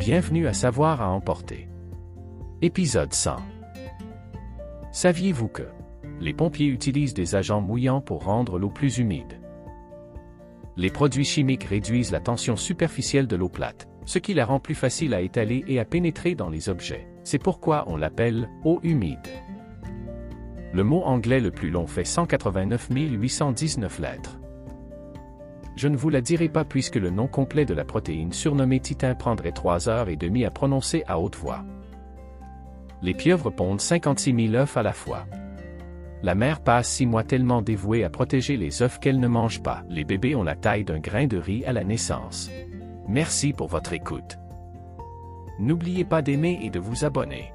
Bienvenue à Savoir à emporter. Épisode 100. Saviez-vous que les pompiers utilisent des agents mouillants pour rendre l'eau plus humide? Les produits chimiques réduisent la tension superficielle de l'eau plate, ce qui la rend plus facile à étaler et à pénétrer dans les objets. C'est pourquoi on l'appelle eau humide. Le mot anglais le plus long fait 189 819 lettres. Je ne vous la dirai pas puisque le nom complet de la protéine surnommée titin prendrait 3 heures et demie à prononcer à haute voix. Les pieuvres pondent 56 000 œufs à la fois. La mère passe 6 mois tellement dévouée à protéger les œufs qu'elle ne mange pas. Les bébés ont la taille d'un grain de riz à la naissance. Merci pour votre écoute. N'oubliez pas d'aimer et de vous abonner.